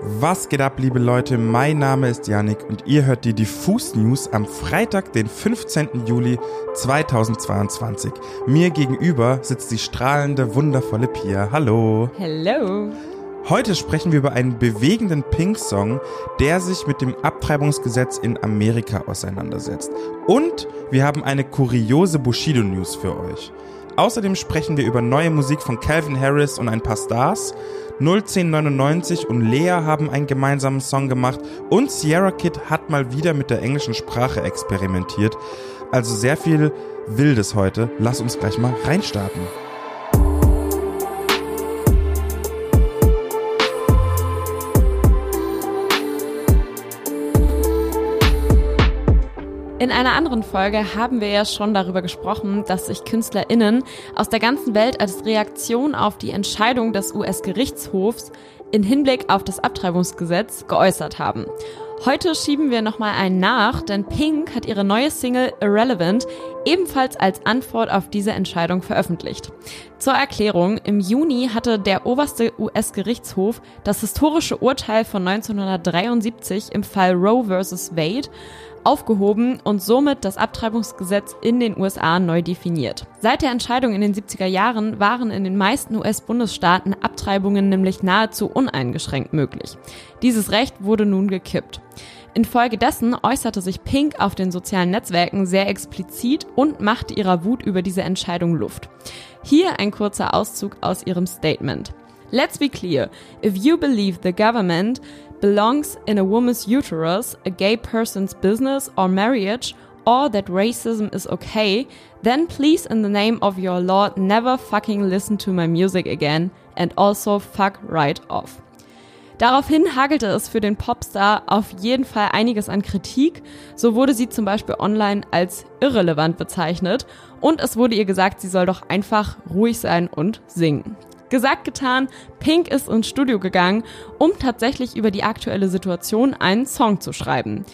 Was geht ab, liebe Leute? Mein Name ist Yannick und ihr hört die Diffus News am Freitag, den 15. Juli 2022. Mir gegenüber sitzt die strahlende, wundervolle Pia. Hallo. Hello. Heute sprechen wir über einen bewegenden Pink-Song, der sich mit dem Abtreibungsgesetz in Amerika auseinandersetzt. Und wir haben eine kuriose Bushido-News für euch. Außerdem sprechen wir über neue Musik von Calvin Harris und ein paar Stars. 01099 und Lea haben einen gemeinsamen Song gemacht und Sierra Kid hat mal wieder mit der englischen Sprache experimentiert. Also sehr viel Wildes heute. Lass uns gleich mal reinstarten. In einer anderen Folge haben wir ja schon darüber gesprochen, dass sich KünstlerInnen aus der ganzen Welt als Reaktion auf die Entscheidung des US-Gerichtshofs in Hinblick auf das Abtreibungsgesetz geäußert haben. Heute schieben wir nochmal einen nach, denn Pink hat ihre neue Single Irrelevant ebenfalls als Antwort auf diese Entscheidung veröffentlicht. Zur Erklärung, im Juni hatte der oberste US-Gerichtshof das historische Urteil von 1973 im Fall Roe vs. Wade aufgehoben und somit das Abtreibungsgesetz in den USA neu definiert. Seit der Entscheidung in den 70er Jahren waren in den meisten US-Bundesstaaten Abtreibungen nämlich nahezu uneingeschränkt möglich. Dieses Recht wurde nun gekippt. Infolgedessen äußerte sich Pink auf den sozialen Netzwerken sehr explizit und machte ihrer Wut über diese Entscheidung Luft. Hier ein kurzer Auszug aus ihrem Statement. Let's be clear. If you believe the government belongs in a woman's uterus, a gay person's business or marriage, or that racism is okay, then please, in the name of your Lord, never fucking listen to my music again and also fuck right off. Daraufhin hagelte es für den Popstar auf jeden Fall einiges an Kritik. So wurde sie zum Beispiel online als irrelevant bezeichnet und es wurde ihr gesagt, sie soll doch einfach ruhig sein und singen. Gesagt, getan, Pink ist ins Studio gegangen, um tatsächlich über die aktuelle Situation einen Song zu schreiben.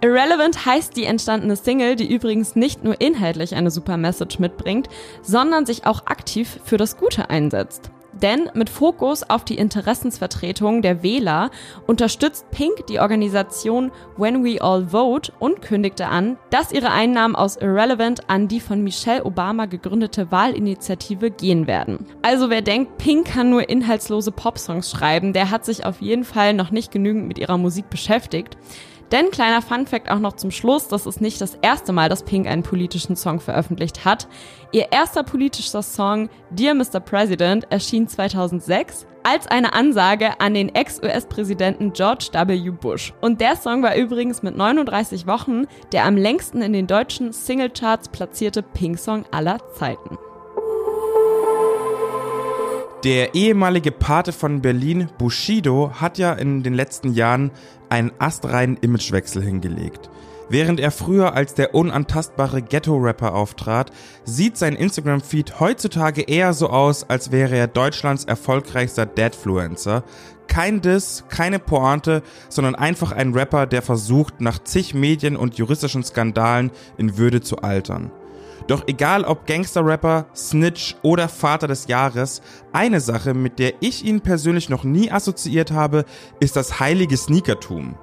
Irrelevant heißt die entstandene Single, die übrigens nicht nur inhaltlich eine super Message mitbringt, sondern sich auch aktiv für das Gute einsetzt. Denn mit Fokus auf die Interessensvertretung der Wähler unterstützt Pink die Organisation When We All Vote und kündigte an, dass ihre Einnahmen aus Irrelevant an die von Michelle Obama gegründete Wahlinitiative gehen werden. Also wer denkt, Pink kann nur inhaltslose Popsongs schreiben, der hat sich auf jeden Fall noch nicht genügend mit ihrer Musik beschäftigt. Denn kleiner Funfact auch noch zum Schluss, das ist nicht das erste Mal, dass Pink einen politischen Song veröffentlicht hat. Ihr erster politischer Song, Dear Mr. President, erschien 2006 als eine Ansage an den Ex-US-Präsidenten George W. Bush. Und der Song war übrigens mit 39 Wochen der am längsten in den deutschen Singlecharts platzierte Pink-Song aller Zeiten. Der ehemalige Pate von Berlin, Bushido, hat ja in den letzten Jahren einen astreinen Imagewechsel hingelegt. Während er früher als der unantastbare Ghetto-Rapper auftrat, sieht sein Instagram-Feed heutzutage eher so aus, als wäre er Deutschlands erfolgreichster Deadfluencer. Kein Diss, keine Pointe, sondern einfach ein Rapper, der versucht, nach zig Medien und juristischen Skandalen in Würde zu altern. Doch egal ob Gangster-Rapper, Snitch oder Vater des Jahres, eine Sache, mit der ich ihn persönlich noch nie assoziiert habe, ist das heilige Sneakertum.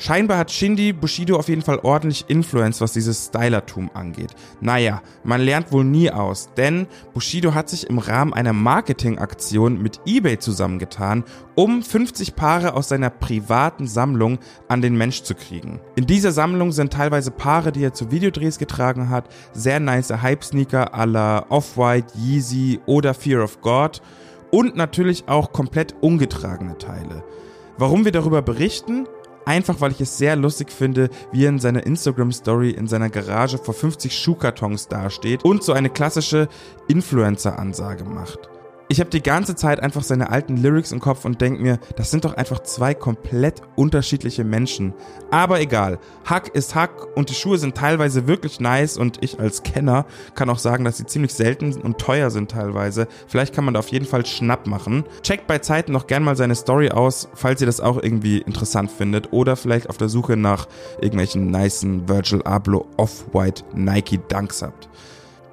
Scheinbar hat Shindy Bushido auf jeden Fall ordentlich Influence, was dieses Stylertum angeht. Naja, man lernt wohl nie aus, denn Bushido hat sich im Rahmen einer Marketingaktion mit eBay zusammengetan, um 50 Paare aus seiner privaten Sammlung an den Mensch zu kriegen. In dieser Sammlung sind teilweise Paare, die er zu Videodrehs getragen hat, sehr nice Hype-Sneaker à la Off-White, Yeezy oder Fear of God und natürlich auch komplett ungetragene Teile. Warum wir darüber berichten? Einfach weil ich es sehr lustig finde, wie er in seiner Instagram-Story in seiner Garage vor 50 Schuhkartons dasteht und so eine klassische Influencer-Ansage macht ich habe die ganze Zeit einfach seine alten Lyrics im Kopf und denke mir, das sind doch einfach zwei komplett unterschiedliche Menschen. Aber egal, Hack ist Hack und die Schuhe sind teilweise wirklich nice und ich als Kenner kann auch sagen, dass sie ziemlich selten und teuer sind teilweise. Vielleicht kann man da auf jeden Fall Schnapp machen. Checkt bei Zeiten noch gern mal seine Story aus, falls ihr das auch irgendwie interessant findet oder vielleicht auf der Suche nach irgendwelchen nicen Virgil Abloh Off-White Nike Dunks habt.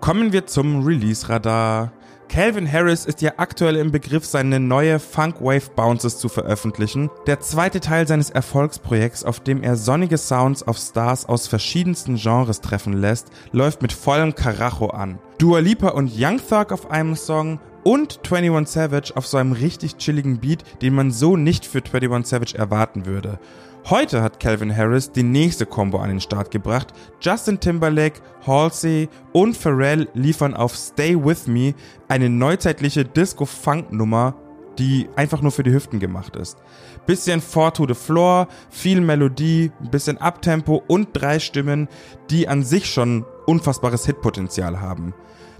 Kommen wir zum Release-Radar. Calvin Harris ist ja aktuell im Begriff, seine neue Funk Wave Bounces zu veröffentlichen. Der zweite Teil seines Erfolgsprojekts, auf dem er sonnige Sounds auf Stars aus verschiedensten Genres treffen lässt, läuft mit vollem Karacho an. Dua Lipa und Young Thug auf einem Song und 21 Savage auf so einem richtig chilligen Beat, den man so nicht für 21 Savage erwarten würde. Heute hat Calvin Harris die nächste Combo an den Start gebracht. Justin Timberlake, Halsey und Pharrell liefern auf Stay With Me eine neuzeitliche Disco-Funk-Nummer, die einfach nur für die Hüften gemacht ist. Bisschen Four to the Floor, viel Melodie, bisschen Abtempo und drei Stimmen, die an sich schon unfassbares Hitpotenzial haben.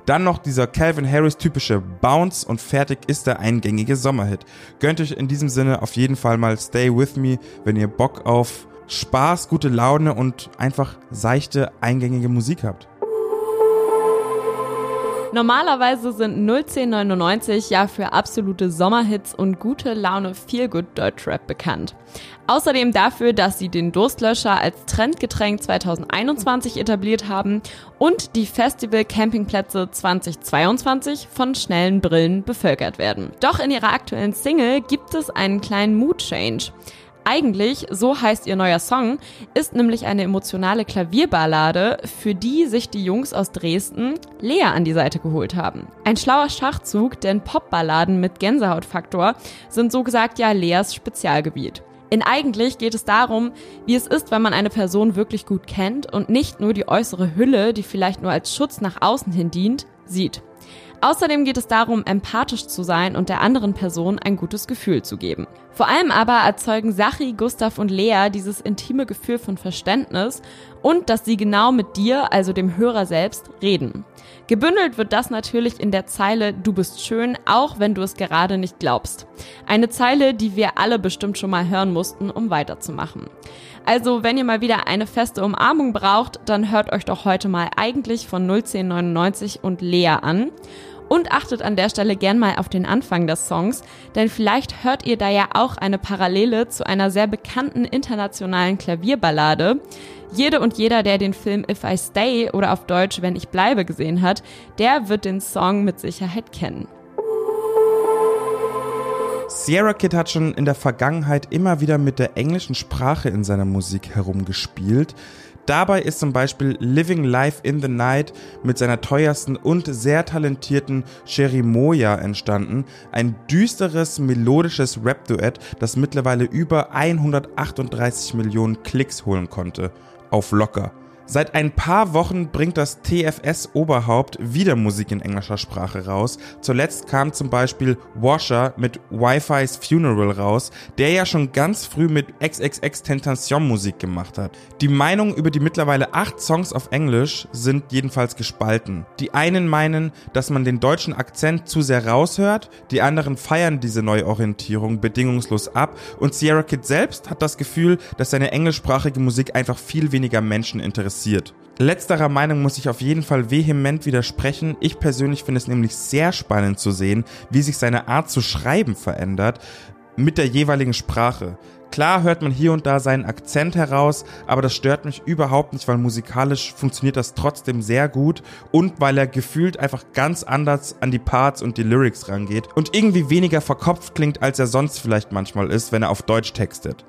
Dann noch dieser Calvin Harris typische Bounce und fertig ist der eingängige Sommerhit. Gönnt euch in diesem Sinne auf jeden Fall mal Stay With Me, wenn ihr Bock auf Spaß, gute Laune und einfach seichte, eingängige Musik habt. Normalerweise sind 01099 ja für absolute Sommerhits und gute Laune Feelgood Deutschrap bekannt. Außerdem dafür, dass sie den Durstlöscher als Trendgetränk 2021 etabliert haben und die Festival Campingplätze 2022 von schnellen Brillen bevölkert werden. Doch in ihrer aktuellen Single gibt es einen kleinen Mood Change. Eigentlich, so heißt ihr neuer Song, ist nämlich eine emotionale Klavierballade, für die sich die Jungs aus Dresden Lea an die Seite geholt haben. Ein schlauer Schachzug, denn Popballaden mit Gänsehautfaktor sind so gesagt ja Leas Spezialgebiet. In eigentlich geht es darum, wie es ist, wenn man eine Person wirklich gut kennt und nicht nur die äußere Hülle, die vielleicht nur als Schutz nach außen hin dient, sieht. Außerdem geht es darum, empathisch zu sein und der anderen Person ein gutes Gefühl zu geben. Vor allem aber erzeugen Sachi, Gustav und Lea dieses intime Gefühl von Verständnis und dass sie genau mit dir, also dem Hörer selbst, reden. Gebündelt wird das natürlich in der Zeile Du bist schön, auch wenn du es gerade nicht glaubst. Eine Zeile, die wir alle bestimmt schon mal hören mussten, um weiterzumachen. Also, wenn ihr mal wieder eine feste Umarmung braucht, dann hört euch doch heute mal eigentlich von 01099 und Lea an. Und achtet an der Stelle gern mal auf den Anfang des Songs, denn vielleicht hört ihr da ja auch eine Parallele zu einer sehr bekannten internationalen Klavierballade. Jede und jeder, der den Film If I Stay oder auf Deutsch Wenn ich bleibe gesehen hat, der wird den Song mit Sicherheit kennen. Sierra Kid hat schon in der Vergangenheit immer wieder mit der englischen Sprache in seiner Musik herumgespielt. Dabei ist zum Beispiel Living Life in the Night mit seiner teuersten und sehr talentierten Sherry Moya entstanden. Ein düsteres, melodisches Rap-Duett, das mittlerweile über 138 Millionen Klicks holen konnte. Auf locker. Seit ein paar Wochen bringt das TFS-Oberhaupt wieder Musik in englischer Sprache raus. Zuletzt kam zum Beispiel Washer mit Wi-Fi's Funeral raus, der ja schon ganz früh mit XXX Tentation Musik gemacht hat. Die Meinungen über die mittlerweile acht Songs auf Englisch sind jedenfalls gespalten. Die einen meinen, dass man den deutschen Akzent zu sehr raushört, die anderen feiern diese Neuorientierung bedingungslos ab und Sierra Kid selbst hat das Gefühl, dass seine englischsprachige Musik einfach viel weniger Menschen interessiert interessiert. Letzterer Meinung muss ich auf jeden Fall vehement widersprechen. Ich persönlich finde es nämlich sehr spannend zu sehen, wie sich seine Art zu schreiben verändert mit der jeweiligen Sprache. Klar hört man hier und da seinen Akzent heraus, aber das stört mich überhaupt nicht, weil musikalisch funktioniert das trotzdem sehr gut und weil er gefühlt einfach ganz anders an die Parts und die Lyrics rangeht und irgendwie weniger verkopft klingt, als er sonst vielleicht manchmal ist, wenn er auf Deutsch textet.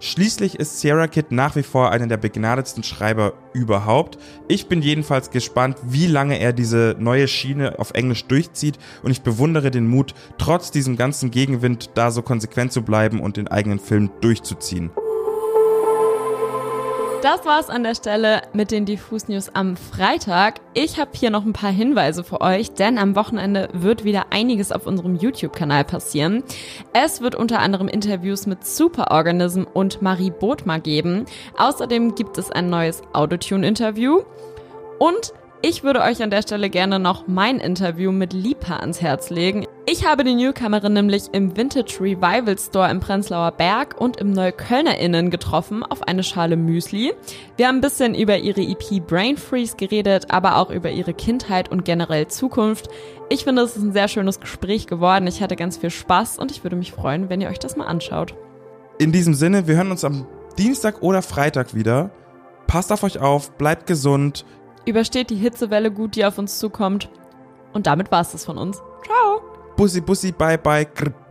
Schließlich ist Sierra Kid nach wie vor einer der begnadetsten Schreiber überhaupt. Ich bin jedenfalls gespannt, wie lange er diese neue Schiene auf Englisch durchzieht und ich bewundere den Mut, trotz diesem ganzen Gegenwind da so konsequent zu bleiben und den eigenen Film durchzuziehen. Das war's an der Stelle mit den Diffus News am Freitag. Ich habe hier noch ein paar Hinweise für euch, denn am Wochenende wird wieder einiges auf unserem YouTube-Kanal passieren. Es wird unter anderem Interviews mit Superorganism und Marie Bodmer geben. Außerdem gibt es ein neues Autotune-Interview und ich würde euch an der Stelle gerne noch mein Interview mit Lipa ans Herz legen. Ich habe die Newcomerin nämlich im Vintage Revival Store im Prenzlauer Berg und im NeuköllnerInnen getroffen auf eine Schale Müsli. Wir haben ein bisschen über ihre EP Brain Freeze geredet, aber auch über ihre Kindheit und generell Zukunft. Ich finde, es ist ein sehr schönes Gespräch geworden. Ich hatte ganz viel Spaß und ich würde mich freuen, wenn ihr euch das mal anschaut. In diesem Sinne, wir hören uns am Dienstag oder Freitag wieder. Passt auf euch auf, bleibt gesund übersteht die Hitzewelle gut, die auf uns zukommt. Und damit war es das von uns. Ciao. Bussi, bussi, bye, bye, grrr.